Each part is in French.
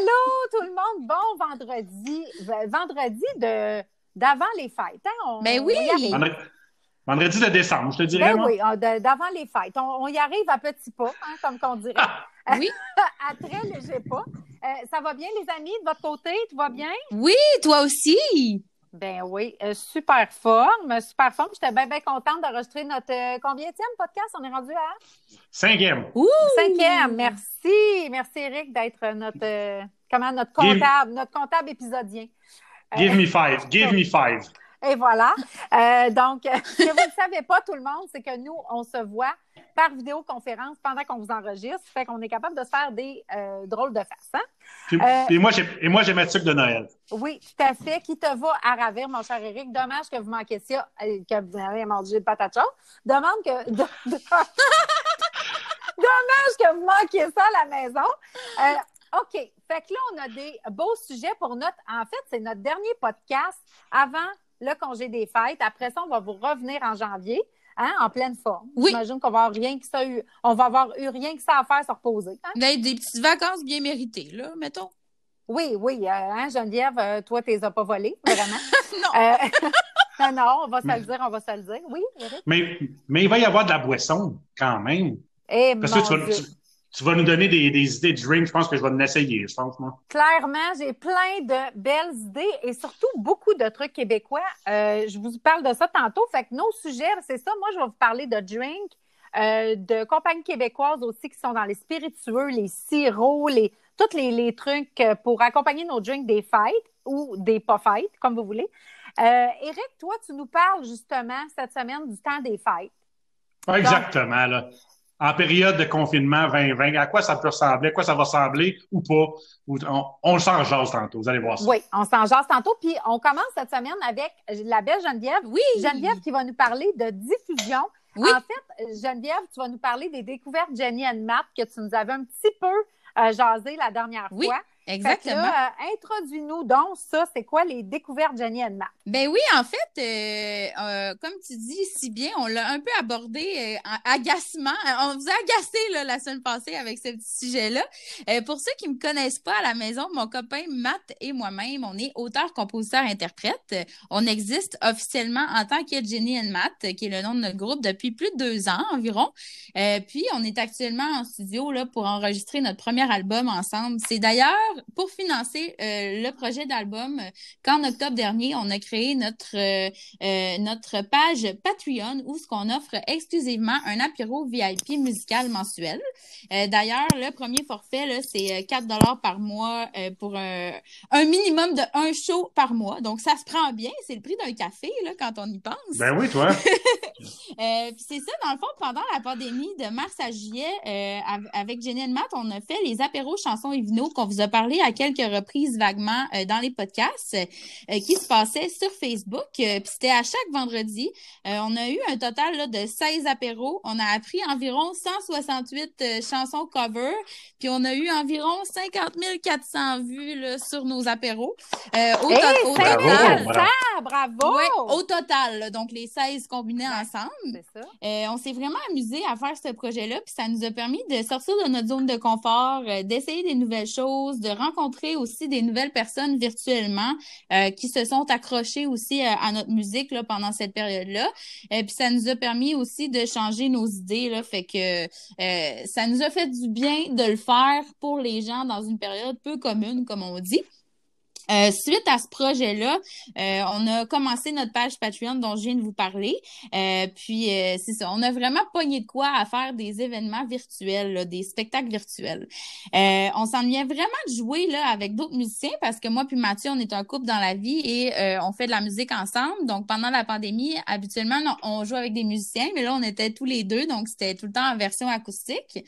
Allô tout le monde, bon vendredi, vendredi de d'avant les fêtes. Hein? ben oui! Vendredi de décembre, je te dirais. Ben oui, d'avant les fêtes. On, y arrive à petits pas, hein, comme qu'on dirait. oui. à très léger pas. Euh, ça va bien, les amis, de votre côté? Tout va bien? Oui, toi aussi! Ben oui, euh, super forme, super forme. J'étais bien, bien contente d'enregistrer notre euh, combienième podcast? On est rendu à? Cinquième. Ouh! Cinquième, merci. Merci, Eric, d'être notre, comment, notre comptable, notre comptable épisodien. Give me five, give me five. Et voilà. Euh, donc, ce que vous ne savez pas, tout le monde, c'est que nous, on se voit par vidéoconférence pendant qu'on vous enregistre. Fait qu'on est capable de se faire des euh, drôles de faces. Hein? Euh, et, moi, j'ai, et moi, j'ai ma tuque de Noël. Oui, tout à fait. Qui te va à ravir, mon cher Eric. Dommage que vous manquiez ça, que vous avez mangé de patate chaude. Demande que. Dommage que vous manquiez ça à la maison. OK. Fait que là, on a des beaux sujets pour notre. En fait, c'est notre dernier podcast avant le congé des fêtes. Après ça, on va vous revenir en janvier. Hein, en pleine forme. Oui. J'imagine qu'on va avoir rien que ça eu, on va avoir eu rien que ça à faire se reposer. Hein? Ben, des petites vacances bien méritées, là, mettons. Oui, oui. Euh, hein, Geneviève, euh, toi, tu les as pas volées, vraiment. non. Euh, non, non, on va se le dire, on va se le dire. Oui, Eric? Mais, mais il va y avoir de la boisson, quand même. Eh, Parce que tu vas, tu vas nous donner des, des idées de drink. Je pense que je vais en essayer, je pense, moi. Clairement, j'ai plein de belles idées et surtout beaucoup de trucs québécois. Euh, je vous parle de ça tantôt. Fait que nos sujets, c'est ça. Moi, je vais vous parler de drink, euh, de compagnies québécoises aussi qui sont dans les spiritueux, les sirops, les, tous les, les trucs pour accompagner nos drinks des fêtes ou des pas fêtes, comme vous voulez. Euh, Eric, toi, tu nous parles justement cette semaine du temps des fêtes. Exactement. là en période de confinement 2020, à quoi ça peut ressembler, à quoi ça va ressembler ou pas? On, le s'en jase tantôt, vous allez voir ça. Oui, on s'en jase tantôt. Puis on commence cette semaine avec la belle Geneviève. Oui. Geneviève qui va nous parler de diffusion. Oui. En fait, Geneviève, tu vas nous parler des découvertes Jenny and Matt que tu nous avais un petit peu euh, jasé la dernière oui. fois. Exactement. Euh, introduis-nous donc ça, c'est quoi les découvertes Jenny and Matt? Ben oui, en fait, euh, euh, comme tu dis si bien, on l'a un peu abordé en agacement. On vous a agacé là, la semaine passée avec ce petit sujet-là. pour ceux qui me connaissent pas à la maison, mon copain Matt et moi-même, on est auteur, compositeur, interprète. On existe officiellement en tant que Jenny and Matt, qui est le nom de notre groupe depuis plus de deux ans environ. puis on est actuellement en studio là pour enregistrer notre premier album ensemble. C'est d'ailleurs pour financer euh, le projet d'album, euh, qu'en octobre dernier, on a créé notre euh, notre page Patreon où ce qu'on offre exclusivement un apéro VIP musical mensuel. D'ailleurs, le premier forfait c'est 4 dollars par mois pour un, un, minimum de un show par mois. Donc ça se prend bien, c'est le prix d'un café là quand on y pense. Ben oui, toi. c'est ça dans le fond pendant la pandémie de mars à juillet avec Jenny Matt, on a fait les apéros chansons et vino qu'on vous a parlé à quelques reprises vaguement euh, dans les podcasts euh, qui se passaient sur Facebook. Euh, puis c'était à chaque vendredi. on a eu un total là, de 16 apéros. On a appris environ 168 chansons cover. Puis on a eu environ 50 400 vues là, sur nos apéros. au, au total. bravo! au total. donc les 16 combinés ensemble. Ça. on s'est vraiment amusé à faire ce projet-là. Puis ça nous a permis de sortir de notre zone de confort, d'essayer des nouvelles choses, de rencontrer aussi des nouvelles personnes virtuellement euh, qui se sont accrochées aussi euh, à notre musique là, pendant cette période-là. Et puis ça nous a permis aussi de changer nos idées. Là, fait que euh, ça nous a fait du bien de le faire pour les gens dans une période peu commune, comme on dit. Euh, suite à ce projet-là, euh, on a commencé notre page Patreon dont je viens de vous parler. Euh, puis c'est ça, on a vraiment pogné de quoi à faire des événements virtuels, des spectacles virtuels. on s'en vient vraiment de jouer là avec d'autres musiciens parce que moi puis Mathieu, on est un couple dans la vie et on fait de la musique ensemble. Donc pendant la pandémie, habituellement on joue avec des musiciens, mais là on était tous les deux, donc c'était tout le temps en version acoustique.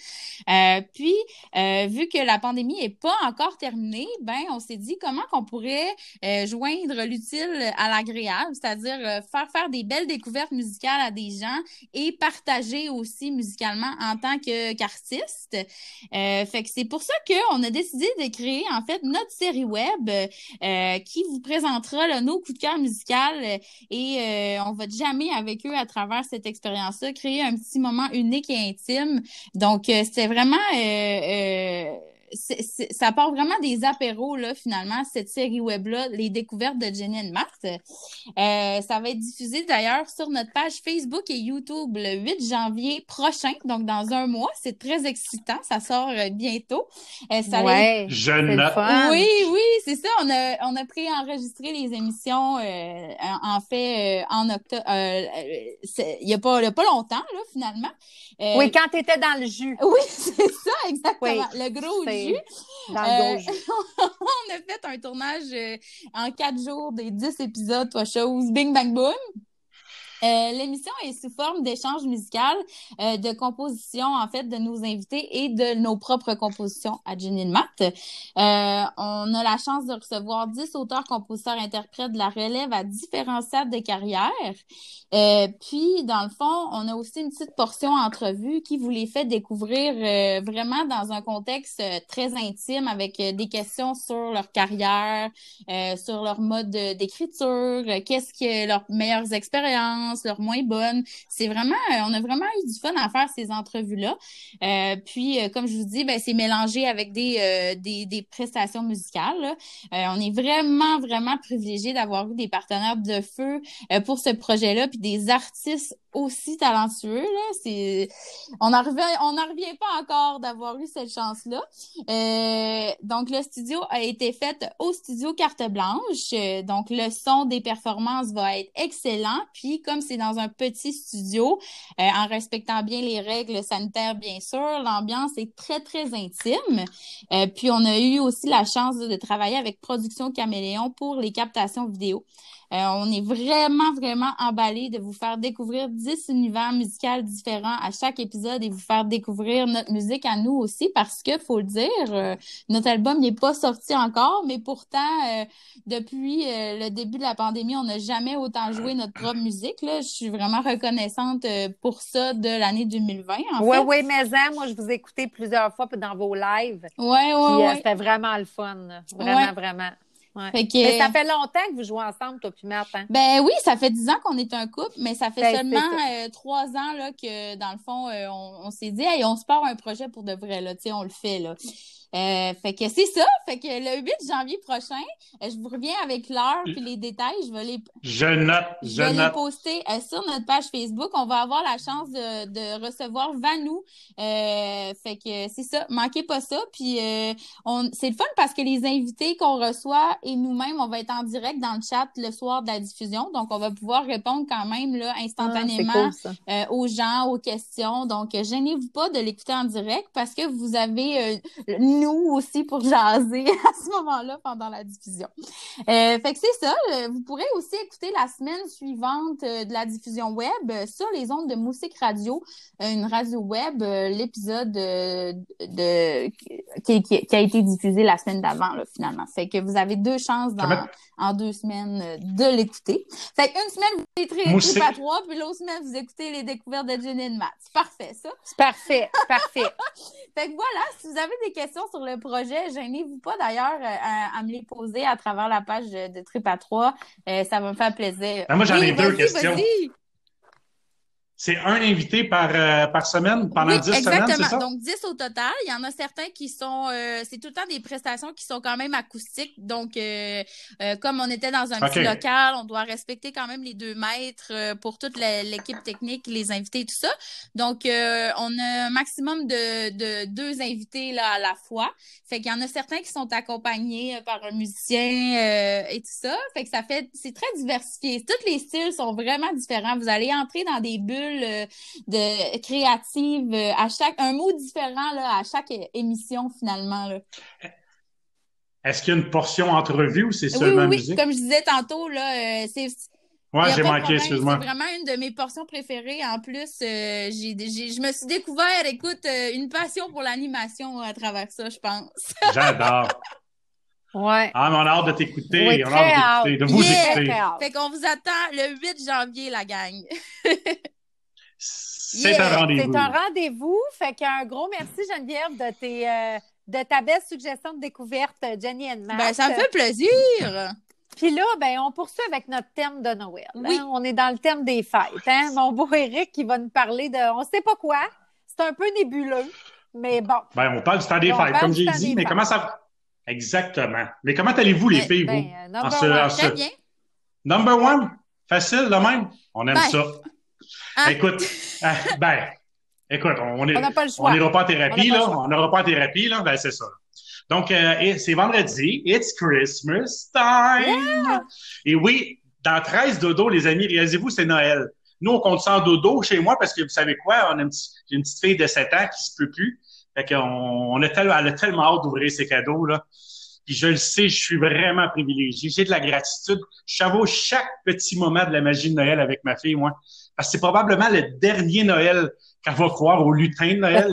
puis vu que la pandémie est pas encore terminée, ben on s'est dit comment qu'on pourrait euh, joindre l'utile à l'agréable, c'est-à-dire euh, faire faire des belles découvertes musicales à des gens et partager aussi musicalement en tant qu'artiste. Euh, fait que c'est pour ça qu'on a décidé de créer en fait notre série web qui vous présentera nos coups de cœur musicaux et on va jamais avec eux à travers cette expérience-là créer un petit moment unique et intime. Donc c'est vraiment ça part vraiment des apéros, là, finalement, cette série web-là, Les découvertes de Jenny et Marthe. Euh, ça va être diffusé d'ailleurs sur notre page Facebook et YouTube le 8 janvier prochain, donc dans un mois. C'est très excitant, ça sort euh, bientôt. Euh, ça ouais, je note. Oui, oui, c'est ça. On a, on a préenregistré les émissions, en fait, en octobre. il n'y a, pas, a pas longtemps, là, finalement. oui, quand tu étais dans le jus. Oui, c'est ça, exactement. Le gros jus. Dans le gros jus. on a fait un tournage en quatre jours des dix épisodes, toi, chose, bing, bang, boom. Euh, l'émission est sous forme d'échange musical, euh, de composition en fait de nos invités et de nos propres compositions à Jenny Matt. Euh, on a la chance de recevoir 10 auteurs, compositeurs, interprètes de la relève à différents stades de carrière. puis, dans le fond, on a aussi une petite portion entrevue qui vous les fait découvrir vraiment dans un contexte très intime avec des questions sur leur carrière, sur leur mode d'écriture, qu'est-ce que leurs meilleures expériences leurs moins bonnes. C'est vraiment, euh, on a vraiment eu du fun à faire ces entrevues-là. Euh, puis, euh, comme je vous dis, ben, c'est mélangé avec des, des, des, prestations musicales. on est vraiment, vraiment privilégié d'avoir eu des partenaires de feu pour ce projet-là, puis des artistes aussi talentueux. Là. On n'en revient, pas encore d'avoir eu cette chance-là. Donc, le studio a été fait au studio Carte Blanche. donc, le son des performances va être excellent. Puis, comme c'est dans un petit studio, euh, en respectant bien les règles sanitaires, bien sûr, l'ambiance est très, très intime. Euh, puis, on a eu aussi la chance de travailler avec Production Caméléon pour les captations vidéo. Euh, on est vraiment, vraiment emballé de vous faire découvrir 10 univers musicaux différents à chaque épisode et vous faire découvrir notre musique à nous aussi parce que, faut le dire, euh, notre album n'est pas sorti encore, mais pourtant, euh, depuis le début de la pandémie, on n'a jamais autant joué notre propre musique. Là. Je suis vraiment reconnaissante pour ça de l'année 2020. Oui, oui, mais hein, moi, je vous ai écouté plusieurs fois dans vos lives. Oui, oui, oui. C'était vraiment le fun. Vraiment, vraiment. Mais ça fait longtemps que vous jouez ensemble, toi puis Martin. Ben oui, ça fait dix ans qu'on est un couple, mais ça fait ben, seulement euh, trois ans là, que, dans le fond, euh, on, s'est dit, hey, on se part un projet pour de vrai, là, tu sais, on le fait, là. Euh, fait que c'est ça. Fait que le 8 janvier prochain, euh, je vous reviens avec l'heure puis les détails. Je vais les, je note, je, vais les poster euh, sur notre page Facebook. On va avoir la chance de, de recevoir Vanou. fait que c'est ça. Manquez pas ça. Puis on, c'est le fun parce que les invités qu'on reçoit et nous-mêmes, on va être en direct dans le chat le soir de la diffusion. Donc, on va pouvoir répondre quand même là, instantanément ah, aux gens, aux questions. Donc, gênez-vous pas de l'écouter en direct parce que vous avez nous aussi pour jaser à ce moment-là pendant la diffusion. Euh, fait que c'est ça. Euh, vous pourrez aussi écouter la semaine suivante euh, de la diffusion web sur les ondes de Musique Radio, une radio web, l'épisode de, de qui, qui, a été diffusé la semaine d'avant finalement. Fait que vous avez deux chances dans, en deux semaines de l'écouter. Fait qu'une semaine vous écoutez à trois, puis l'autre semaine vous écoutez les découvertes de Jenny Matt. C'est parfait ça. C'est parfait, parfait. fait que voilà, si vous avez des questions sur le projet, gênez-vous pas d'ailleurs euh, à, me les poser à travers la page de Trip à 3. Euh, ça va me faire plaisir. Ben, moi, j'en ai deux questions. C'est un invité par, euh, par semaine pendant dix 10 semaines, c'est ça? Donc, 10 au total. Il y en a certains qui sont... Euh, c'est tout le temps des prestations qui sont quand même acoustiques. Donc, euh, comme on était dans un petit local, on doit respecter quand même les deux mètres pour toute l'équipe technique, les invités et tout ça. Donc, on a un maximum de, de deux invités là, à la fois. Fait qu'il y en a certains qui sont accompagnés par un musicien et tout ça. Fait que ça fait... C'est très diversifié. Tous les styles sont vraiment différents. Vous allez entrer dans des bulles euh, de créative euh, à chaque un mot différent là, à chaque émission finalement là. Est-ce qu'il y a une portion entrevue ou c'est seulement oui, oui. Comme je disais tantôt là, euh, c'est Ouais, j'ai manqué, excuse-moi. C'est vraiment une de mes portions préférées. En plus, j'ai, je me suis découvert, écoute, une passion pour l'animation à travers ça, je pense. J'adore. Ouais. Ah, mais on a hâte de t'écouter. on a hâte de vous écouter. Fait qu'on vous attend le 8 janvier, la gang. C'est un rendez-vous. C'est un rendez-vous. Fait qu'un gros merci, Geneviève, de, tes, euh, de ta belle suggestion de découverte, Jenny and Matt. Ben, ça me fait plaisir. Puis là, ben, on poursuit avec notre thème de Noël. Hein. Oui. On est dans le thème des fêtes. Hein? Mon beau Eric qui va nous parler de on sait pas quoi. C'est un peu nébuleux. Mais bon. Ben, on parle du temps des fêtes, comme j'ai dit, mais comment ça. Exactement. Mais comment allez-vous, les filles, vous? Ben, en ce, bien. Number one? Facile, le même? On aime ben. ça. Écoute, euh, ben, écoute, on on n'ira pas en thérapie, là. On n'aura pas en thérapie, là. Ben, c'est ça. Donc, euh, c'est vendredi. It's Christmas time. Et oui, dans 13 dodo, les amis, réalisez-vous, c'est Noël. Nous, on compte ça en dodo chez moi parce que vous savez quoi? On a une, j'ai une petite fille de 7 ans qui se peut plus. Fait qu'on on a tellement, elle a tellement hâte d'ouvrir ses cadeaux, là. Puis je le sais, je suis vraiment privilégié. J'ai de la gratitude. Je savoure chaque petit moment de la magie de Noël avec ma fille, moi. Parce que c'est probablement le dernier Noël qu'elle va croire au lutin de Noël.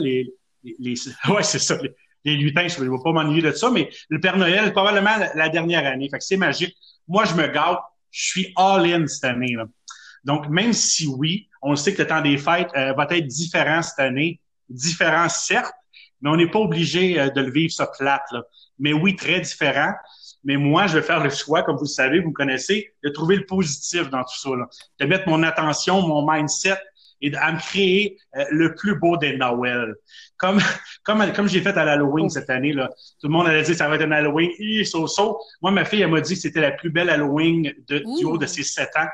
Les, les, ouais, c'est ça. Les, lutins, je ne vais pas m'ennuyer de ça, mais le Père Noël, probablement la, dernière année. Fait que c'est magique. Moi, je me gâte. Je suis all-in cette année. Là. Donc, même si oui, on sait que le temps des fêtes euh, va être différent cette année, différent certes, mais on n'est pas obligé euh, de le vivre ça plate. Là. Mais oui, très différent. Mais moi, je vais faire le choix, comme vous le savez, vous me connaissez, de trouver le positif dans tout ça. Là. De mettre mon attention, mon mindset et à me créer euh, le plus beau des Noël. Comme comme comme j'ai fait à l'Halloween cette année là, tout le monde allait dire ça va être un Halloween, so, so. Moi ma fille elle m'a dit que c'était la plus belle Halloween de, du haut de ses sept ans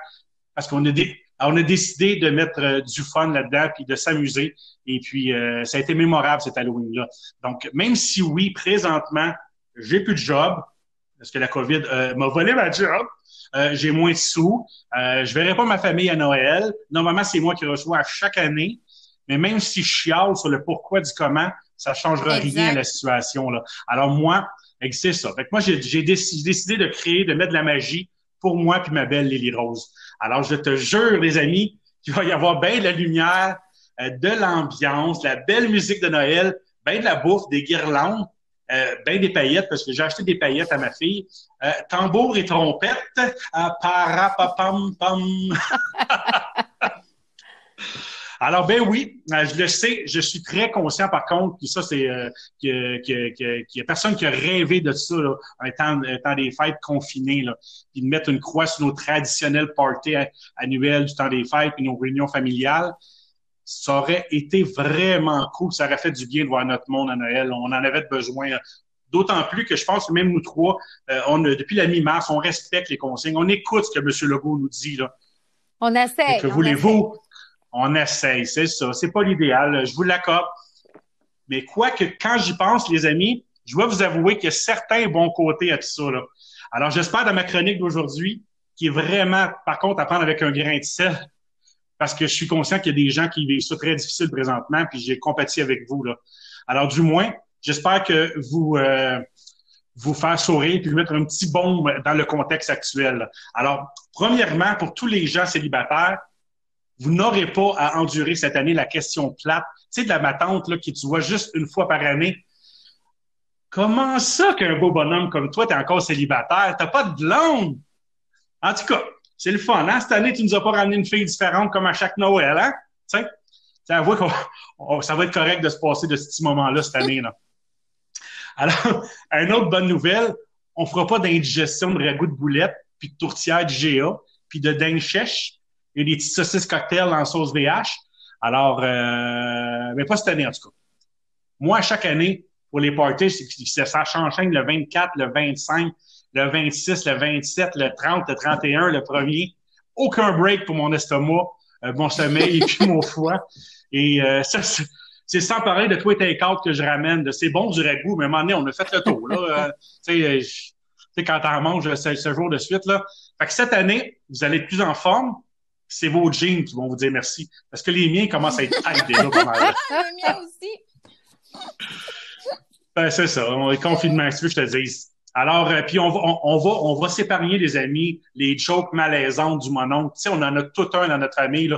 parce qu'on a on a décidé de mettre euh, du fun là-dedans puis de s'amuser. Et puis, euh, ça a été mémorable cet Halloween-là. Donc, même si oui, présentement, j'ai plus de job, parce que la COVID euh, m'a volé ma job, j'ai moins de sous, je verrai pas ma famille à Noël. Normalement, c'est moi qui reçois à chaque année. Mais même si je chiale sur le pourquoi du comment, ça changera rien à la situation. Là. Alors moi, c'est ça. Fait que moi, j'ai décidé de créer, de mettre de la magie pour moi puis ma belle Lily Rose. Alors, je te jure, les amis, qu'il va y avoir bien de la lumière, euh, de l'ambiance, la belle musique de Noël, bien de la bouffe, des guirlandes, euh, bien des paillettes, parce que j'ai acheté des paillettes à ma fille. Euh, tambour et trompette, euh, parapapam pam. Alors, ben oui, je le sais, je suis très conscient par contre, puis ça, c'est euh, qu'il y a personne qui a rêvé de ça, là, un, temps, un temps des fêtes confinées, là, puis de mettre une croix sur nos traditionnels parties annuels du temps des fêtes et nos réunions familiales. Ça aurait été vraiment cool, ça aurait fait du bien de voir notre monde à Noël. On en avait besoin. D'autant plus que je pense que même nous trois, euh, on depuis la mi-mars, on respecte les consignes, on écoute ce que M. Legault nous dit. Là. On essaie. Que voulez-vous? On essaye, c'est ça. C'est pas l'idéal, je vous l'accorde. Mais quoi que quand j'y pense, les amis, je dois vous avouer qu'il y a certains bons côtés à tout ça. Là. Alors, j'espère dans ma chronique d'aujourd'hui, qui est vraiment, par contre, à prendre avec un grain de sel, parce que je suis conscient qu'il y a des gens qui vivent ça très difficile présentement, puis j'ai compati avec vous. Là. Alors, du moins, j'espère que vous euh, vous faire sourire puis mettre un petit baume dans le contexte actuel. Alors, premièrement, pour tous les gens célibataires, vous n'aurez pas à endurer cette année la question plate. Tu sais, de la matante là, qui tu vois juste une fois par année. Comment ça qu'un beau bonhomme comme toi, t'es encore célibataire? T'as pas de blonde? En tout cas, c'est le fun, hein? Cette année, tu nous as pas ramené une fille différente comme à chaque Noël, hein? Tu sais, qu'on ça va être correct de se passer de ce petit moment-là cette année-là. Alors, une autre bonne nouvelle, on fera pas d'indigestion de ragoût de boulette, puis de tourtière du GA, puis de dingue chèche, a des petites saucisses cocktails en sauce VH. Alors, euh, mais pas cette année en tout cas. Moi, chaque année, pour les parties, ça s'enchaîne le 24, le 25, le 26, le 27, le 30, le 31, le 1er. Aucun break pour mon estomac, euh, mon sommeil et puis mon foie. Et euh, ça, c'est sans parler de tous les que je ramène. C'est bon du ragoût, mais à un moment donné, on a fait le tour. Là. tu sais, quand t'en manges ce, ce jour de suite. Là. Fait que cette année, vous allez être plus en forme c'est vos jeans qui vont vous dire merci. Parce que les miens commencent à être tight déjà pas mal. les miens aussi. Ben, c'est ça. On est confinement, si je te dis. Alors, euh, puis on va, on, va, on va s'épargner, les amis, les jokes malaisantes du monon. Tu sais, on en a tout un dans notre famille,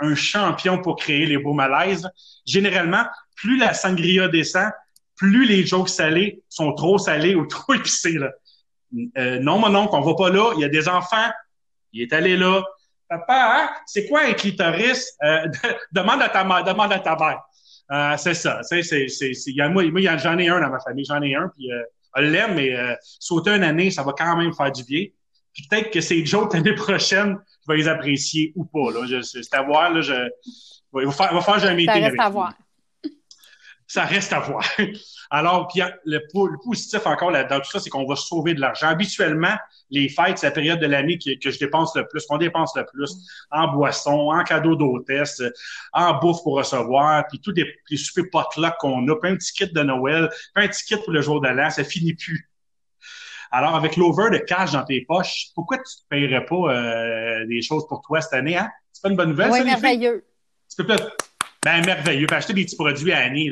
un champion pour créer les beaux malaises. Généralement, plus la sangria descend, plus les jokes salés sont trop salés ou trop épicés. Là. Euh, non, mon oncle, on va pas là. Il y a des enfants. Il est allé là. Papa, hein? c'est quoi un clitoris? Euh, demande à ta mère, demande à ta mère. Euh, c'est ça. C'est, c'est, c'est, moi, moi j'en ai un dans ma famille, j'en ai un, puis euh, elle l'aime, mais euh, sauter une année, ça va quand même faire du bien. Puis peut-être que ces jokes l'année prochaine, je vais les apprécier ou pas. Là. c'est à voir. Là, je, il va faire, il va faire un meeting ça reste à voir. Ça reste à voir. Alors, puis le, le positif encore là, dans tout ça, c'est qu'on va sauver de l'argent. Habituellement, les fêtes, c'est la période de l'année que, que, je dépense le plus, qu'on dépense le plus en boissons, en cadeaux d'hôtesse, en bouffe pour recevoir, puis tous les, les soupers potluck qu'on a, puis un petit kit de Noël, puis un petit kit pour le jour de l'an, ça finit plus. Alors, avec l'over de cash dans tes poches, pourquoi tu ne paierais pas euh, des choses pour toi cette année, hein? C'est pas une bonne nouvelle, oui, ça, merveilleux. Tu peux peut-être ben, merveilleux. Puis acheter des petits produits à Annie.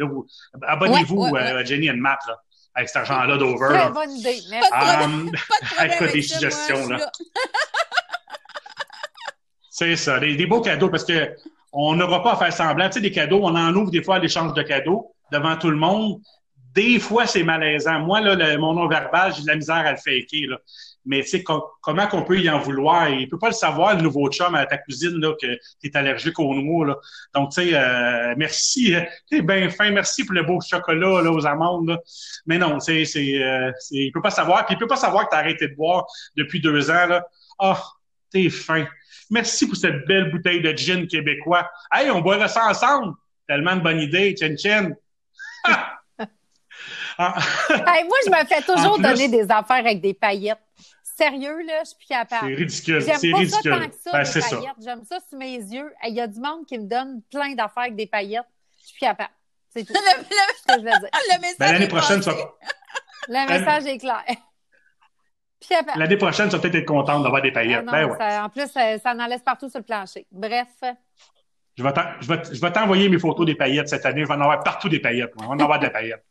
Abonnez-vous à euh, Jenny and Matt là, avec cet argent-là d'over. Très bonne idée. Merci. Um, pas de avec des suggestions. là. C'est ça, des, des, beaux cadeaux parce que on n'aura pas à faire semblant. Tu sais, des cadeaux, on en ouvre des fois à l'échange de cadeaux devant tout le monde. Des fois, c'est malaisant. Moi, là, le, mon nom verbal, j'ai de la misère à le faker. Là mais tu sais, comment qu'on peut y en vouloir? Il peut pas le savoir, le nouveau chum à ta cousine, là, que tu es allergique aux noix, là. Donc, tu sais, euh, merci, hein. t'es bien fin, merci pour le beau chocolat, là, aux amandes, là. Mais non, c'est, c'est, euh, il peut pas savoir, puis il peut pas savoir que t'as arrêté de boire depuis deux ans, là. Ah, t'es fin. Merci pour cette belle bouteille de gin québécois. Hey, on boira ça ensemble. Tellement de bonne idée, Chen Chen. Ah. moi, je me fais toujours donner des affaires avec des paillettes sérieux, là, je suis plus capable. C'est ridicule. C'est ridicule. Ça tant que ça, ben, c'est ça. J'aime ça sur mes yeux. Il y a du monde qui me donne plein d'affaires avec des paillettes. Je suis plus capable. C'est tout. Le, ce que je veux dire. le message ben, L'année prochaine, ça Le message est clair. L'année prochaine, tu vas peut-être être contente d'avoir des paillettes. Ah ben ouais. en plus, ça, ça, en laisse partout sur le plancher. Bref. Je vais t'envoyer mes photos des paillettes cette année. Je vais en avoir partout des paillettes. On va en avoir des paillettes.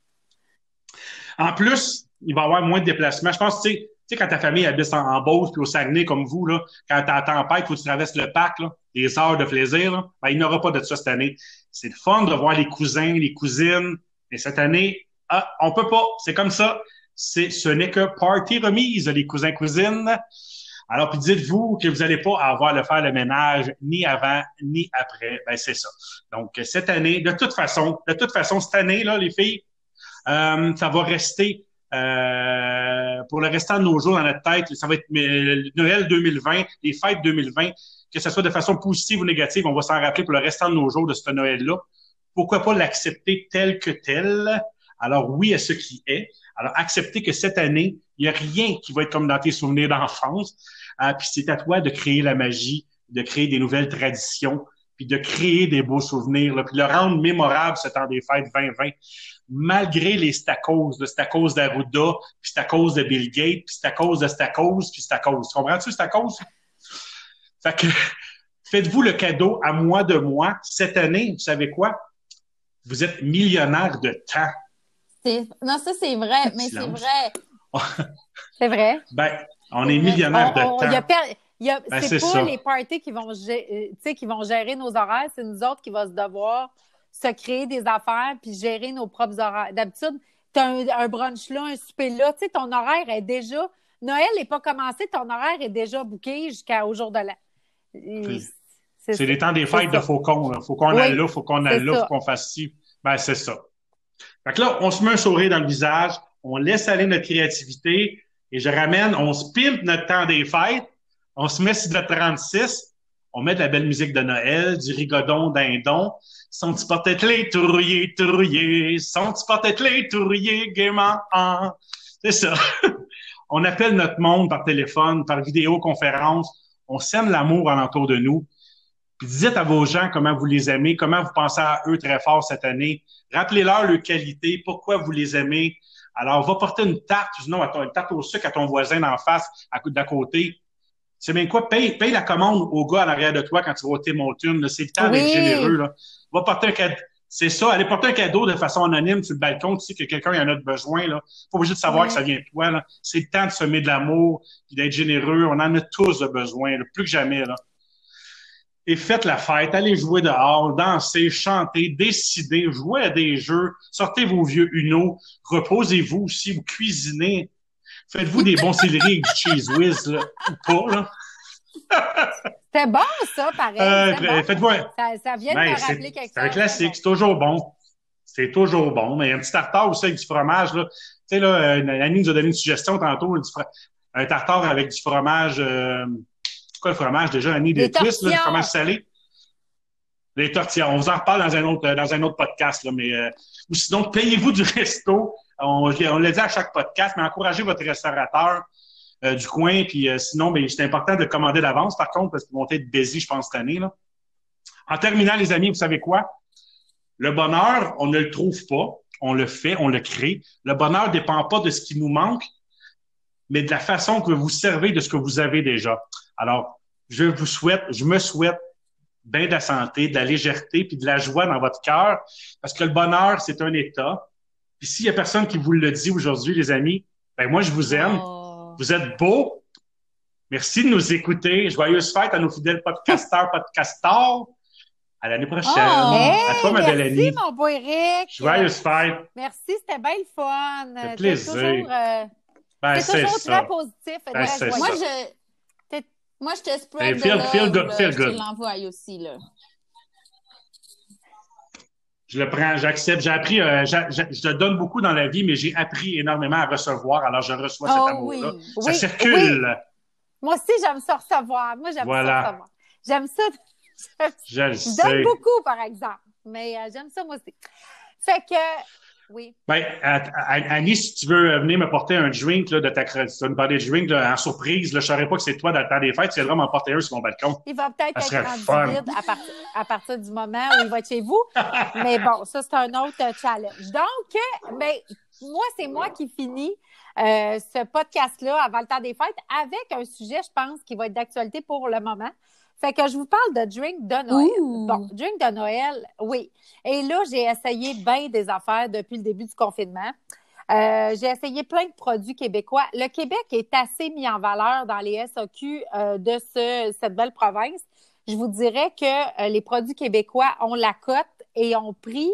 En plus, il va y avoir moins de déplacements. Je pense, tu sais, quand ta famille habite en, en Beauce au Saguenay comme vous, là, quand t'as la tempête, faut que tu traverses le parc, là, des heures de plaisir, là, ben, il n'y aura pas de ça cette année. C'est le fun de voir les cousins, les cousines. Et cette année, ah, on peut pas. C'est comme ça. C'est, ce n'est que party remise, les cousins, cousines. Alors, puis dites-vous que vous n'allez pas avoir le faire le ménage ni avant ni après. Ben, c'est ça. Donc, cette année, de toute façon, de toute façon, cette année, là, les filles, euh, ça va rester euh, pour le restant de nos jours dans notre tête, ça va être Noël 2020, les fêtes 2020, que ce soit de façon positive ou négative, on va s'en rappeler pour le restant de nos jours de ce Noël-là. Pourquoi pas l'accepter tel que tel? Alors oui à ce qui est. Alors accepter que cette année, il n'y a rien qui va être comme dans tes souvenirs d'enfance. Euh, puis c'est à toi de créer la magie, de créer des nouvelles traditions, puis de créer des beaux souvenirs, là, puis de le rendre mémorable ce temps des fêtes 2020 malgré les stacos, c'est à cause d'Arruda, puis cause de Bill Gates, puis cause de stacos, puis c'est à cause. Tu comprends-tu, stacos? Fait que, faites-vous le cadeau à moi de moi. Cette année, vous savez quoi? Vous êtes millionnaire de temps. Non, ça, c'est vrai, mais c'est vrai. c'est vrai. Ben, on est millionnaire de temps. Ben, c'est pas les parties qui vont, gérer, euh, qui vont gérer nos horaires, c'est nous autres qui vont se devoir se créer des affaires puis gérer nos propres horaires. D'habitude, tu as un, brunch là, un souper là, tu sais, ton horaire est déjà. Noël n'est pas commencé, ton horaire est déjà booké jusqu'au jour de l'an. C'est les temps des fêtes de faucon. Il faut qu'on aille là, faut qu'on aille là, faut qu'on fasse ci. Ben, c'est ça. Fait que là, on se met un sourire dans le visage, on laisse aller notre créativité et je ramène, on se notre temps des fêtes, on se met sur le 36, on met de la belle musique de Noël, du rigodon, dindon, son petit porte-clés tourrier, tourrier, son petit porte-clés tourrier, gaiement. C'est ça. on appelle notre monde par téléphone, par vidéoconférence. On sème l'amour alentour de nous. Puis dites à vos gens comment vous les aimez, comment vous pensez à eux très fort cette année. Rappelez-leur leur qualité, pourquoi vous les aimez. Alors, va porter une tarte, sinon une tarte au sucre à ton voisin d'en face, à d'à côté. C'est bien quoi? Paye, paye la commande au gars à l'arrière de toi quand tu vas au Tim C'est le temps d'être généreux. Là va porter un cadeau. C'est ça, aller porter un cadeau de façon anonyme sur le balcon, tu sais que quelqu'un en a besoin, là. Pas obligé de savoir que ça vient de toi, là. C'est le temps de semer de l'amour, puis d'être généreux. On en a tous besoin, plus que jamais, là. Et faites la fête, allez jouer dehors, danser, chanter, décider, jouer à des jeux, sortez vos vieux Uno, reposez-vous aussi, vous cuisinez. Faites-vous des bons céleri avec du cheese whiz, là, ou pas, là? C'est bon, ça, pareil. Euh, Faites-vous ça, ça, vient de ben, me rappeler quelque chose. C'est un classique, c'est toujours bon. C'est toujours bon. Mais un petit tartare aussi avec du fromage, là. Tu sais, là, une amie nous a donné une suggestion tantôt, un tartare avec du fromage, euh, quoi le fromage déjà, Annie? Des, des twists, là, du fromage salé? Les tortillas. On vous en reparle dans un autre, dans un autre podcast, là, mais, euh, ou sinon, payez-vous du resto. On, on l'a dit à chaque podcast, mais encouragez votre restaurateur euh, du coin. Puis euh, sinon, c'est important de commander d'avance, par contre, parce qu'ils vont être busy, je pense, cette année. Là. En terminant, les amis, vous savez quoi? Le bonheur, on ne le trouve pas. On le fait, on le crée. Le bonheur ne dépend pas de ce qui nous manque, mais de la façon que vous servez de ce que vous avez déjà. Alors, je vous souhaite, je me souhaite bien de la santé, de la légèreté, puis de la joie dans votre cœur, parce que le bonheur, c'est un état. Puis s'il y a personne qui vous le dit aujourd'hui, les amis, ben moi, je vous aime. Oh. Vous êtes beaux. Merci de nous écouter. Joyeuse fête à nos fidèles podcasteurs, podcasteurs. À l'année prochaine. Oh, à toi, ma belle Annie. Merci, mon beau Eric. Joyeuse fête. Merci, c'était bien le fun. C'est plaisir. Toujours, euh, ben, c'est toujours très positif. Ben, moi, je, moi, je te spread feel, love, feel good, feel good. Je l'envoie aussi, là. Je le prends, j'accepte. J'ai appris, euh, je donne beaucoup dans la vie, mais j'ai appris énormément à recevoir, alors je reçois cet oh amour-là. Oui, ça circule. Moi aussi, j'aime ça recevoir. Moi, j'aime ça recevoir. J'aime ça. Je, le je donne beaucoup, par exemple, mais euh, j'aime ça moi aussi. Fait que oui. Ben, Annie, si tu veux venir me porter un drink là, de ta tu vas me parler de drink en surprise, là, je ne savais pas que c'est toi dans le temps des fêtes, tu viendras m'en porter un sur mon balcon. Il va peut-être être rendu vide à, à, partir du moment où il va être chez vous. Mais bon, ça, c'est un autre challenge. Donc, ben, moi, c'est moi qui finis euh, ce podcast-là avant le temps des fêtes avec un sujet, je pense, qui va être d'actualité pour le moment. Fait que je vous parle de drink de Noël. Bon, drink de Noël, oui. Et là, j'ai essayé bien des affaires depuis le début du confinement. Euh, j'ai essayé plein de produits québécois. Le Québec est assez mis en valeur dans les SOQ euh, de ce, cette belle province. Je vous dirais que euh, les produits québécois ont la cote et ont pris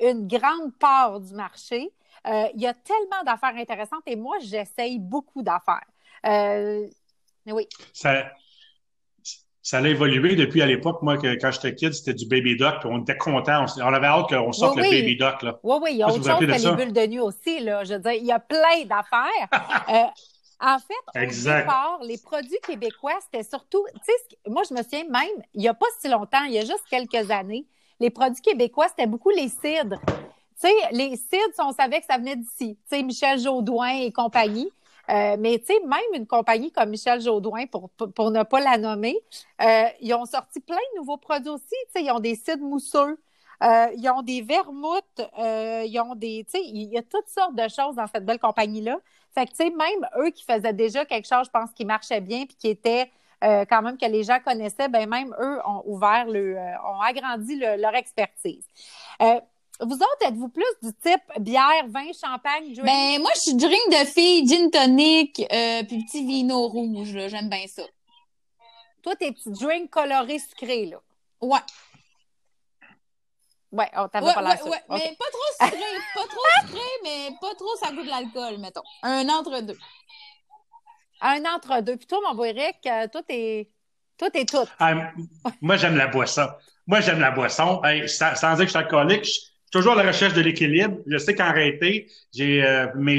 une grande part du marché. il y a tellement d'affaires intéressantes et moi, j'essaye beaucoup d'affaires. oui. Ça, ça a évolué depuis à l'époque. Moi, que, quand j'étais kid, c'était du Baby Doc, puis on était contents. On, avait hâte qu'on sorte le Baby Doc. Là. Oui, oui, il y a autre chose que les bulles de nuit aussi. Là. Je veux dire, il y a plein d'affaires. euh, en fait, au départ, les produits québécois, c'était surtout, tu sais, moi, je me souviens même, il n'y a pas si longtemps, il y a juste quelques années, les produits québécois, c'était beaucoup les cidres. Tu sais, les cidres, on savait que ça venait d'ici. Tu sais, Michel Jaudoin et compagnie. Euh, mais tu sais, même une compagnie comme Michel Jaudoin, pour, pour, ne pas la nommer, euh, ils ont sorti plein de nouveaux produits aussi. Tu sais, ils ont des cidres mousseux, euh, ils ont des vermouths, ils ont des, tu sais, il y a toutes sortes de choses dans cette belle compagnie-là. Fait que tu sais, même eux qui faisaient déjà quelque chose, je pense, qui marchait bien puis qui était quand même que les gens connaissaient, ben même eux ont ouvert le, ont agrandi leur expertise. Vous autres, êtes-vous plus du type bière, vin, champagne, drink? Ben, moi, je suis drink de fille, gin tonic, euh, puis petit vino rouge, là. J'aime bien ça. Toi, tes petits drinks colorés sucrés, là. Ouais. Ouais, on oh, t'avait pas l'air ouais, ouais, mais pas trop sucré, pas trop sucré, mais pas trop ça goûte de l'alcool, mettons. Un entre-deux. Un entre-deux. Puis toi, mon beau Eric, euh, toi, t'es... Toi, t'es tout. Ah, moi, j'aime la boisson. Moi, j'aime la boisson. sans, sans, dire que je suis alcoolique, je, toujours à la recherche de l'équilibre. Je sais qu'en réalité, j'ai, euh, mais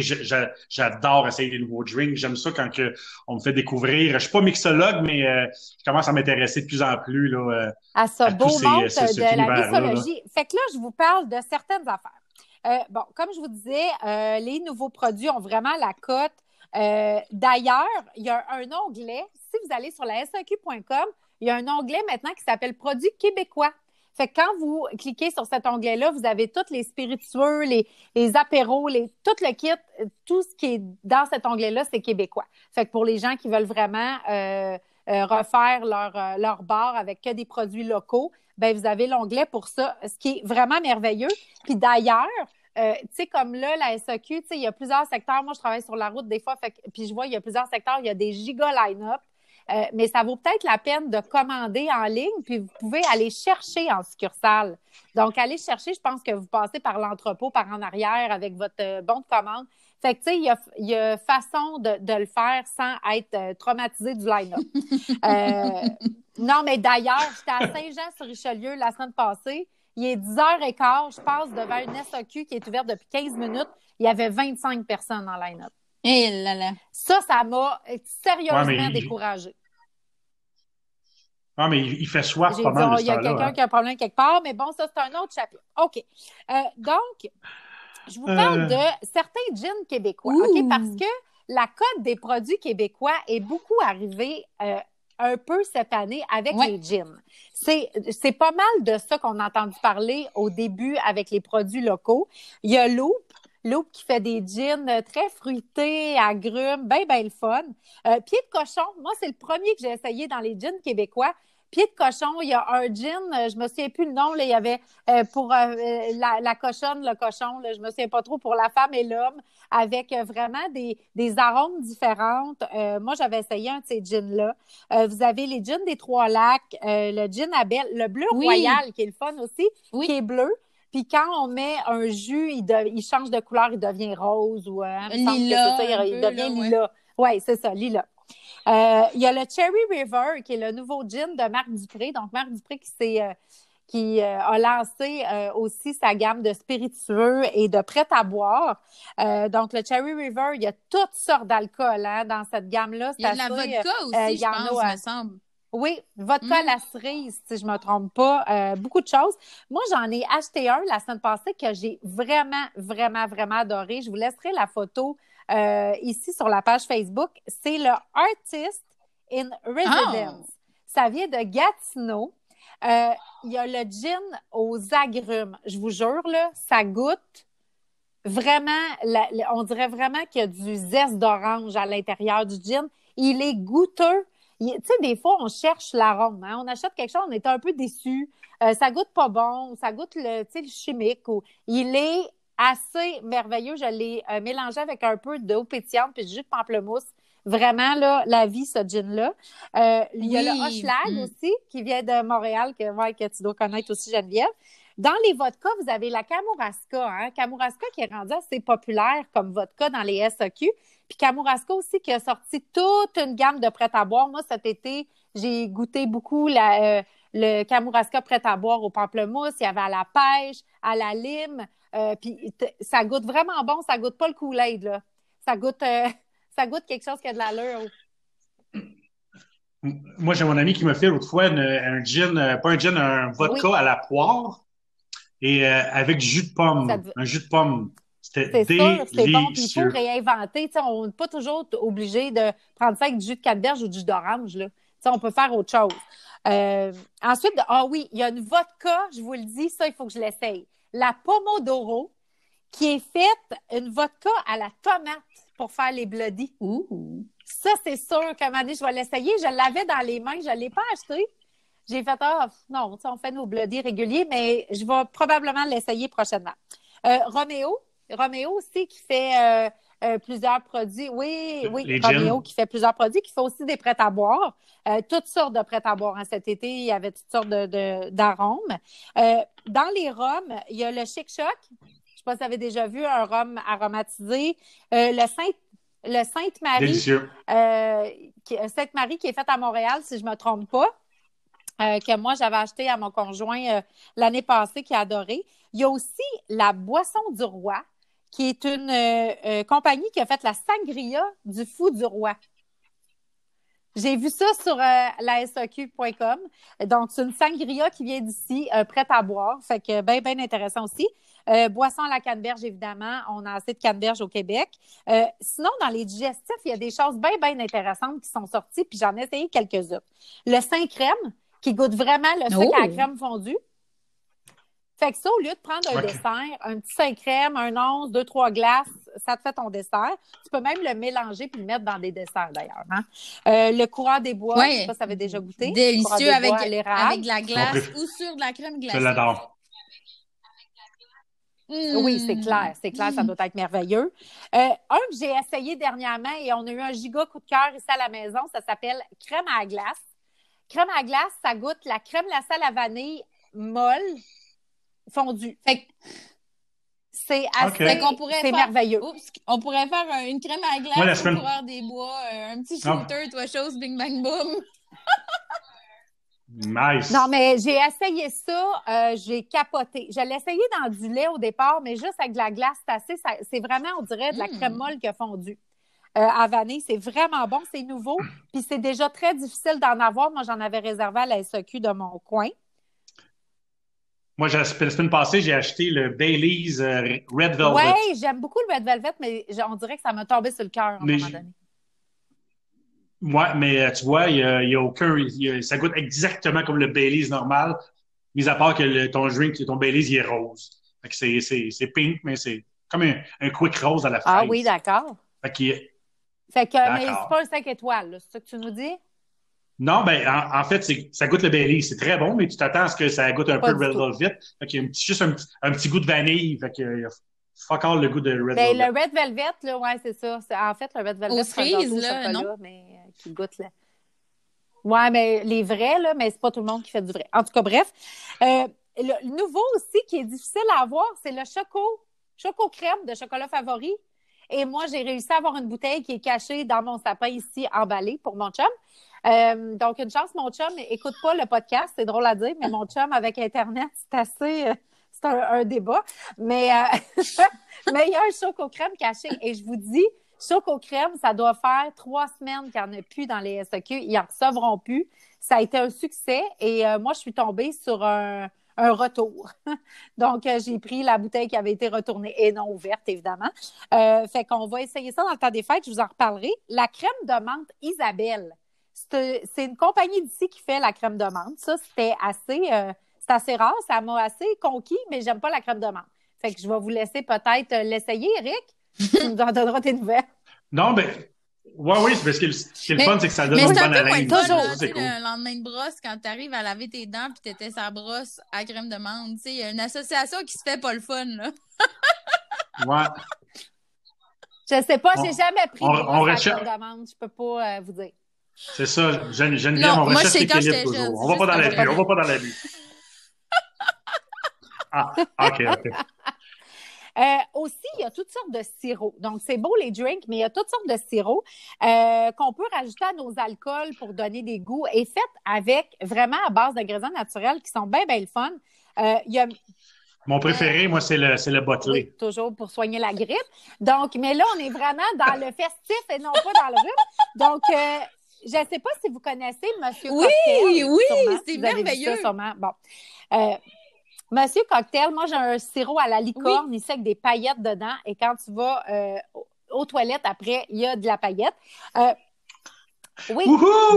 j'adore essayer des nouveaux drinks. J'aime ça quand que on me fait découvrir. Je suis pas mixologue, mais euh, je commence à m'intéresser de plus en plus là, euh, à ce beau monde de la mixologie. Fait que là, je vous parle de certaines affaires. bon, comme je vous disais, les nouveaux produits ont vraiment la cote. D'ailleurs, il y a un onglet. Si vous allez sur la SAQ.com, il y a un onglet maintenant qui s'appelle Produits québécois. Fait que quand vous cliquez sur cet onglet-là, vous avez tous les spiritueux, les, les apéros, les, tout le kit, tout ce qui est dans cet onglet-là, c'est québécois. Fait que pour les gens qui veulent vraiment euh, euh, refaire leur, euh, leur bar avec que des produits locaux, ben vous avez l'onglet pour ça, ce qui est vraiment merveilleux. Puis d'ailleurs, tu sais, comme là, la SAQ, tu sais, il y a plusieurs secteurs. Moi, je travaille sur la route des fois, fait, puis je vois, il y a plusieurs secteurs, il y a des giga line-up. Euh, mais ça vaut peut-être la peine de commander en ligne, puis vous pouvez aller chercher en succursale. Donc, allez chercher, je pense que vous passez par l'entrepôt, par en arrière avec votre euh, bon de commande. Fait que, tu sais, il y a, y a, façon de, de, le faire sans être euh, traumatisé du line-up. non, mais d'ailleurs, j'étais à Saint-Jean-sur-Richelieu la semaine passée. Il est 10h15, je passe devant une SAQ qui est ouverte depuis 15 minutes. Il y avait 25 personnes en line-up. Eh là là. Ça, ça m'a sérieusement découragée. Ah, mais il, fait soif pas mal. Il y a quelqu'un hein. qui a un problème quelque part, mais bon, ça, c'est un autre chapitre. OK. Euh, donc, je vous parle de certains jeans québécois, OK? Parce que la cote des produits québécois est beaucoup arrivée un peu cette année avec les jeans. C'est, c'est pas mal de ça qu'on a entendu parler au début avec les produits locaux. Il y a Loop, Loop qui fait des jeans très fruités, agrumes, bien, bien le fun. Euh, pied de cochon, moi, c'est le premier que j'ai essayé dans les jeans québécois. Pied de cochon, il y a un gin, euh, je me souviens plus le nom, là, il y avait euh, pour euh, la, cochonne, le cochon, là, je me souviens pas trop, pour la femme et l'homme, avec vraiment des, des arômes différentes. moi, j'avais essayé un de ces gins-là. vous avez les gins des Trois-Lacs, le gin à belle, le bleu royal, qui est le fun aussi, qui est bleu. Puis quand on met un jus, il, il, change de couleur, il devient rose ou hein, lila, il, devient lila. Oui, c'est ça, lila. Euh, il y a le Cherry River, qui est le nouveau gin de Marc Dupré. Donc, Marc Dupré qui s'est euh, qui euh, a lancé aussi sa gamme de spiritueux et de prêt à boire. donc, le Cherry River, il y a toutes sortes d'alcool hein, dans cette gamme-là. Il y a de la vodka aussi, je pense, me semble. Oui, vodka, mm. la cerise, si je ne me trompe pas, beaucoup de choses. Moi, j'en ai acheté un la semaine passée que j'ai vraiment, vraiment, vraiment adoré. Je vous laisserai la photo euh, ici sur la page Facebook. C'est le Artist in Residence. Oh. Ça vient de Gatineau. Euh, il y a le gin aux agrumes. Je vous jure, là, ça goûte vraiment, on dirait vraiment qu'il y a du zeste d'orange à l'intérieur du gin. Il est goûteux. Tu sais, des fois, on cherche l'arôme. Hein? On achète quelque chose, on est un peu déçu. Euh, ça goûte pas bon, ça goûte le, le chimique. Ou... Il est assez merveilleux. Je l'ai euh, mélangé avec un peu d'eau pétillante puis du jus de pamplemousse. Vraiment, là, la vie, ce gin-là. Euh, il y a le Hochelag mm. aussi, qui vient de Montréal, que, ouais, que tu dois connaître aussi, Geneviève. Dans les vodkas, vous avez la Kamouraska. Hein? Kamouraska qui est rendue assez populaire comme vodka dans les SAQ. Puis Kamouraska aussi qui a sorti toute une gamme de prêt à boire. Moi, cet été, j'ai goûté beaucoup la, euh, le Kamouraska prêt à boire au pamplemousse. Il y avait à la pêche, à la lime. Euh, puis ça goûte vraiment bon, ça goûte pas le Kool-Aid, là. Ça goûte, euh, ça goûte quelque chose qui a de l'allure. Moi, j'ai mon ami qui m'a fait l'autre fois un gin, euh, pas un gin, un vodka à la poire et avec du jus de pomme. Un jus de pomme. C'était délicieux. C'est bon, il faut réinventer. on n'est pas toujours obligé de prendre ça avec du jus de canneberge ou du jus d'orange. Là. on peut faire autre chose. Ensuite, ah oui, il y a une vodka, je vous le dis, ça, il faut que je l'essaye la Pomodoro, qui est faite une vodka à la tomate pour faire les bloody. Ça, c'est sûr qu'à un je vais l'essayer. Je l'avais dans les mains, je ne l'ai pas acheté. J'ai fait, ah, non, on fait nos bloody réguliers, mais je vais probablement l'essayer prochainement. Euh, Roméo, Roméo aussi qui fait euh, euh, plusieurs produits. Oui, oui, Romeo qui fait plusieurs produits, qui fait aussi des prêts à boire. Euh, toutes sortes de prêts à boire. Hein. Cet été, il y avait toutes sortes d'arômes. De, euh, dans les rhums, il y a le Chic Choc. Je ne sais pas si vous avez déjà vu un rhum aromatisé. le Saint le Sainte-Marie. Sainte-Marie qui est faite à Montréal, si je ne me trompe pas. que moi, j'avais acheté à mon conjoint l'année passée, qui a adoré. Il y a aussi la boisson du roi, qui est une euh, euh, compagnie qui a fait la sangria du fou du roi. J'ai vu ça sur euh, la SAQ.com. Donc, c'est une sangria qui vient d'ici, prête à boire. Fait que bien, bien intéressant aussi. boisson à la canneberge, évidemment. On a assez de canneberge au Québec. sinon, dans les digestifs, il y a des choses bien, bien intéressantes qui sont sorties, puis j'en ai essayé quelques-unes. Le Saint-Crème, qui goûte vraiment le sucre à la oh! crème fondue. Fait que ça, au lieu de prendre un dessert, un petit 5 crème, un once, deux, trois glaces, ça te fait ton dessert. Tu peux même le mélanger puis le mettre dans des desserts d'ailleurs. Hein? Euh, le courant des bois, je sais pas si ça avait déjà goûté. Délicieux avec, avec de la glace ou sur de la crème glacée. Je l'adore. Oui, c'est clair, c'est clair, ça doit être merveilleux. Euh, un que j'ai essayé dernièrement et on a eu un giga coup de cœur ici à la maison, ça s'appelle crème à glace. Crème à glace, ça goûte la crème glacée à la vanille molle, fondu. Fait c'est assez c'est merveilleux. on pourrait faire une crème à glace pour avoir des bois, euh, un petit shooter, toi chose, bing bang boom. nice. Non, mais j'ai essayé ça, euh, j'ai capoté. Je l'ai essayé dans du lait au départ, mais juste avec de la glace, c'est assez, c'est vraiment, on dirait, de la crème mm. molle qui a fondu. à vanille. C'est vraiment bon, c'est nouveau. Puis c'est déjà très difficile d'en avoir. Moi, j'en avais réservé à la SEQ de mon coin. Moi, la semaine passée, j'ai acheté le Bailey's Red Velvet. Oui, j'aime beaucoup le Red Velvet, mais on dirait que ça m'a tombé sur le cœur à un moment donné. Oui, mais euh, tu vois, il n'y a, aucun. ça goûte exactement comme le Baileys normal, mis à part que ton drink, ton Baileys, il est rose. c'est pink, mais c'est comme un, quick rose à la fin. Ah oui, d'accord. Fait, que, mais c'est pas un 5 étoiles, c'est ça que tu nous dis? Non, ben en, fait, ça goûte le Baileys. C'est très bon, mais tu t'attends à ce que ça goûte un peu Red Velvet. Fait qu'il y a juste un, un, petit goût de vanille. Fait que fuck all le goût de Red ben, Velvet. Le Red Velvet, là, ouais, c'est ça. En fait, le Red Velvet, c'est un chocolat, non? mais euh, qui goûte là. Ouais, mais les vrais, là, mais c'est pas tout le monde qui fait du vrai. En tout cas, bref. Euh, le nouveau aussi qui est difficile à avoir, c'est le choco, choco crème de chocolat favori. Et moi, j'ai réussi à avoir une bouteille qui est cachée dans mon sapin ici, emballée pour mon chum. Euh, donc, une chance, mon chum écoute pas le podcast, c'est drôle à dire, mais mon chum avec Internet, c'est assez c'est un, débat. Mais euh, il y a un choco crème caché. Et je vous dis, choco crème, ça doit faire trois semaines qu'il n'y en a plus dans les SEQ. Ils n'en recevront plus. Ça a été un succès. Et euh, moi, je suis tombée sur un, retour. Donc, euh, j'ai pris la bouteille qui avait été retournée et non ouverte, évidemment. fait qu'on va essayer ça dans le temps des fêtes. Je vous en reparlerai. La crème de menthe Isabelle. C'est une compagnie d'ici qui fait la crème de menthe. Ça, c'était assez c'est assez rare, ça m'a assez conquis, mais j'aime pas la crème de menthe. Fait que je vais vous laisser peut-être euh, l'essayer, Eric. tu nous en donneras tes nouvelles. Non, mais oui, oui, parce que ce qui est le fun, c'est que ça donne une bonne haleine. Toujours. C'est cool. Le lendemain de brosse, quand tu arrives à laver tes dents puis étais sa brosse à crème de menthe, tu sais, il y a une association qui se fait pas le fun, là. ouais. Je sais pas, j'ai jamais pris on, de à crème de menthe, je peux pas euh, vous dire. C'est ça, Geneviève, on recherche l'équilibre toujours. On va pas dans la vie, on va pas dans la vie. Ah, OK, OK. Euh, aussi, il y a toutes sortes de sirops. Donc, c'est beau les drinks, mais il y a toutes sortes de sirops euh, qu'on peut rajouter à nos alcools pour donner des goûts et faites avec vraiment à base d'ingrédients naturels qui sont bien, bien le fun. Euh, il y a... Mon préféré, moi, c'est le, c'est le bottelé. toujours pour soigner la grippe. Donc, mais là, on est vraiment dans le festif et non pas dans le rhume. Donc, je ne sais pas si vous connaissez Monsieur Oui, Cocktail, oui, c'est merveilleux. Bon. Monsieur Cocktail, moi, j'ai un sirop à la licorne ici avec des paillettes dedans. Et quand tu vas euh, aux toilettes après, il y a de la paillette. Euh, oui.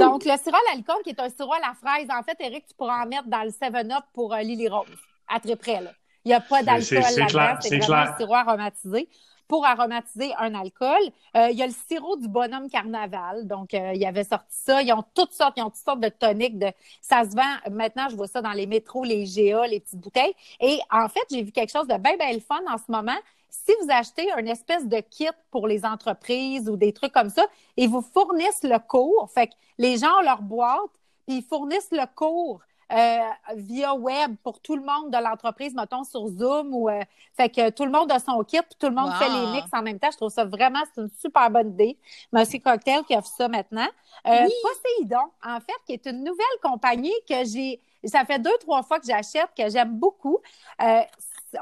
Donc, le sirop à la licorne, qui est un sirop à la fraise, en fait, Eric, tu pourras en mettre dans le 7-Up pour euh, Lily Rose, à très près. Là. Il n'y a pas d'alcool là-dedans. C'est vraiment un sirop aromatisé pour aromatiser un alcool. Euh, il y a le sirop du bonhomme carnaval. Donc, euh, il avait sorti ça. Ils ont toutes sortes, ils ont toutes sortes de toniques. Ça se vend, maintenant, je vois ça dans les métros, les GA, les petites bouteilles. Et en fait, j'ai vu quelque chose de bien, bien fun en ce moment. Si vous achetez une espèce de kit pour les entreprises ou des trucs comme ça, ils vous fournissent le cours. Fait que les gens ont leur boîte, puis ils fournissent le cours euh, via web pour tout le monde de l'entreprise, mettons sur Zoom ou euh, fait que tout le monde a son kit, tout le monde fait les mix en même temps. Je trouve ça vraiment c'est une super bonne idée. Monsieur Cocktail qui offre ça maintenant. Euh, Poséidon, en fait, qui est une nouvelle compagnie que j'ai ça fait deux trois fois que j'achète que j'aime beaucoup. Euh,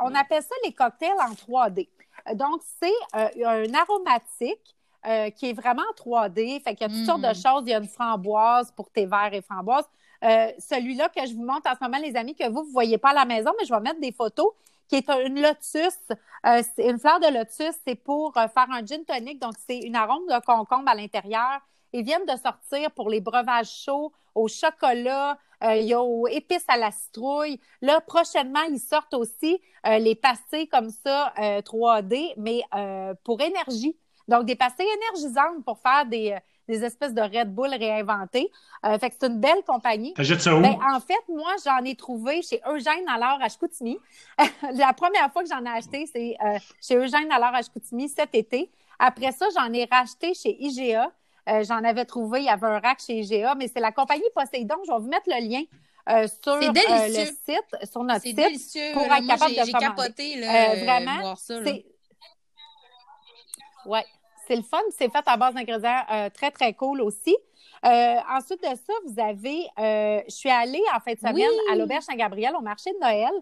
on appelle ça les cocktails en 3D. Donc c'est un aromatique qui est vraiment en 3D. Fait qu'il y a toutes sortes de mm. choses. Il y a une framboise pour tes verres et framboises. Euh, celui-là que je vous montre en ce moment, les amis, que vous ne voyez pas à la maison, mais je vais mettre des photos, qui est une lotus. Euh, une fleur de lotus, c'est pour euh, faire un gin tonic. Donc, c'est une arôme de concombre à l'intérieur. Ils viennent de sortir pour les breuvages chauds au chocolat, il y a aux épices à la citrouille. Là, prochainement, ils sortent aussi les pastilles comme ça, 3D, mais pour énergie. Donc, des pastilles énergisantes pour faire des, des espèces de Red Bull réinventés. Euh, fait que c'est une belle compagnie. ça où? Ben, en fait, moi, j'en ai trouvé chez Eugène alors à Chicoutimi. la première fois que j'en ai acheté, c'est euh, chez Eugène alors à Chicoutimi cet été. Après ça, j'en ai racheté chez IGA. Euh, j'en avais trouvé, il y avait un rack chez IGA, mais c'est la compagnie Poseidon. Je vais vous mettre le lien. sur le site, sur notre site, délicieux. pour être capable de commander. Capoté, là, vraiment, voir ça, Ouais, c'est le fun. C'est fait à base d'ingrédients euh, très, très cool aussi. Euh, ensuite de ça, vous avez, euh, je suis allée en fin de semaine à l'Auberge Saint-Gabriel au marché de Noël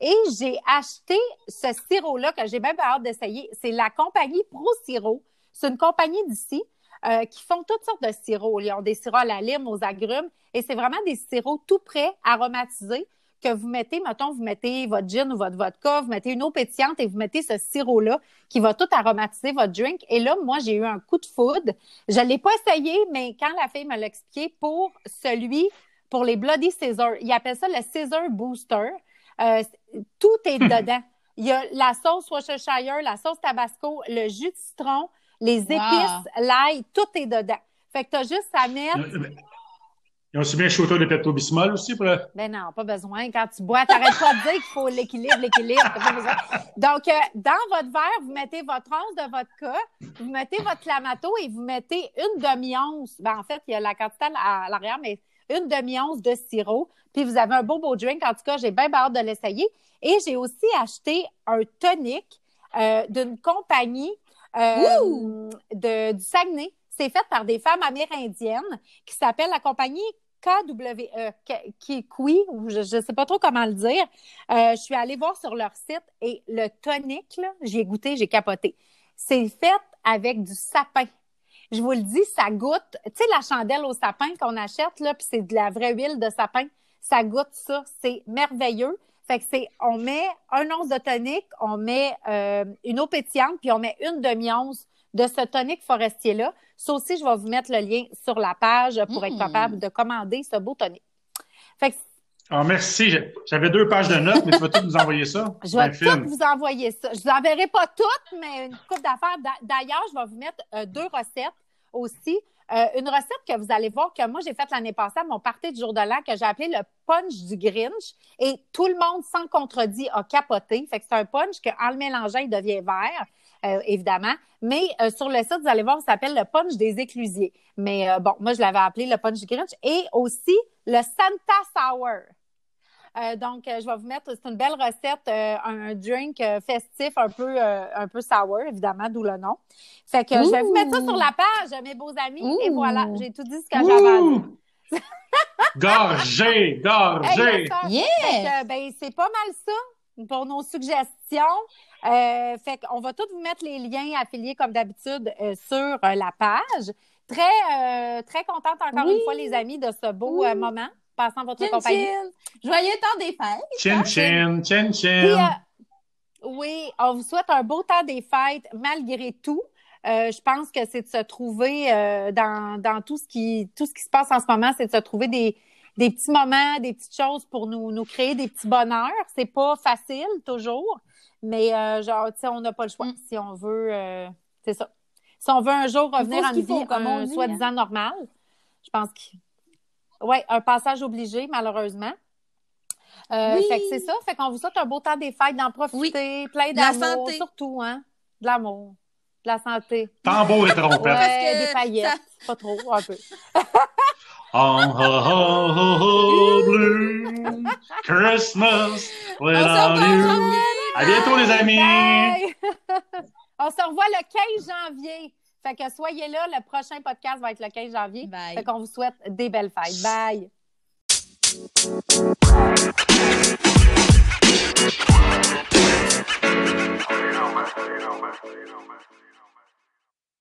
et j'ai acheté ce sirop-là que j'ai même hâte d'essayer. C'est la compagnie Pro Sirop. C'est une compagnie d'ici euh, qui font toutes sortes de sirops. Ils ont des sirops à la lime, aux agrumes, et c'est vraiment des sirops tout prêts, aromatisés, que vous mettez, mettons, vous mettez votre gin ou votre vodka, vous mettez une eau pétillante et vous mettez ce sirop-là qui va tout aromatiser votre drink. Et là, moi, j'ai eu un coup de foudre. Je ne l'ai pas essayé, mais quand la fille me l'a expliqué, pour celui, pour les Bloody Caesar, il appelle ça le Caesar Booster. Euh, tout est dedans. Il y a la sauce Worcestershire, la sauce Tabasco, le jus de citron, les épices, l'ail, tout est dedans. Fait que tu as juste à mettre. Ils ont aussi bien shooter de Pepto-Bismol aussi pour Ben non, pas besoin. Quand tu bois, t'arrêtes pas de dire qu'il faut l'équilibre, l'équilibre. Donc, euh, dans votre verre, vous mettez votre once de vodka, vous mettez votre clamato et vous mettez une demi-once. Ben, en fait, il y a la quantité à l'arrière, mais une demi-once de sirop. Puis vous avez un beau, beau drink. En tout cas, j'ai bien hâte de l'essayer. Et j'ai aussi acheté un tonic euh, d'une compagnie euh, de, du Saguenay. C'est fait par des femmes amérindiennes qui s'appelle la compagnie KWE, qui ou je ne sais pas trop comment le dire. Euh, je suis allée voir sur leur site et le tonic, j'ai goûté, j'ai capoté. C'est fait avec du sapin. Je vous le dis, ça goûte, tu sais, la chandelle au sapin qu'on achète, là, puis c'est de la vraie huile de sapin. Ça goûte ça. C'est merveilleux. Fait que c'est, on met un once de tonique, on met euh, une eau pétillante, puis on met une demi-once de ce tonique forestier-là. Ça aussi, je vais vous mettre le lien sur la page pour être mm. capable de commander ce beau tonique. Fait que, ah, merci. J'avais deux pages de notes, mais tu vas tout nous envoyer ça? Je vais tout vous envoyer ça. Je ne vous enverrai pas toutes, mais une coupe d'affaires. D'ailleurs, je vais vous mettre euh, deux recettes aussi. Euh, une recette que vous allez voir que moi, j'ai faite l'année passée à mon party du jour de l'an que j'ai appelé le punch du Grinch. Et tout le monde, sans contredit, a capoté. Fait que c'est un punch qu'en le mélangeant, il devient vert. Euh, évidemment. Mais euh, sur le site, vous allez voir, ça s'appelle le punch des éclusiers. Mais bon, moi, je l'avais appelé le punch du Grinch. Et aussi le Santa Sour. Euh, donc, euh, je vais vous mettre, c'est une belle recette, euh, un drink festif un peu, un peu sour, évidemment, d'où le nom. Fait que je vais vous mettre ça sur la page, mes beaux amis. Et voilà, j'ai tout dit ce que j'avais à dire. gorgé, gorgé. yeah! ben, c'est pas mal ça pour nos suggestions. fait qu'on va tous vous mettre les liens affiliés comme d'habitude sur la page. Très, très contente encore une fois, les amis, de ce beau moment passant votre chin, compagnie. Joyeux temps des fêtes. Chin, chin, chin, chin. oui, on vous souhaite un beau temps des fêtes malgré tout. Euh, je pense que c'est de se trouver euh, dans, dans, tout, ce qui, tout ce qui se passe en ce moment, c'est de se trouver des, des petits moments, des petites choses pour nous, nous créer des petits bonheurs. C'est pas facile toujours, mais euh, genre, tu sais, on n'a pas le choix. Mm. Si on veut, c'est ça. Si on veut un jour revenir à une vie, comme soi-disant hein. normal, je pense que oui, un passage obligé, malheureusement. Euh, Fait que c'est ça. Fait qu'on vous souhaite un beau temps des fêtes, d'en profiter, plein d'amour, surtout, hein. De l'amour, de la santé. Tambour et trompette. Ouais, des paillettes. Pas trop, un peu. On blue Christmas without you. À bientôt, les amis. On se revoit le 15 janvier. Fait que soyez là, le prochain podcast va être le 15 janvier. Bye. Fait qu'on vous souhaite des belles fêtes. Bye.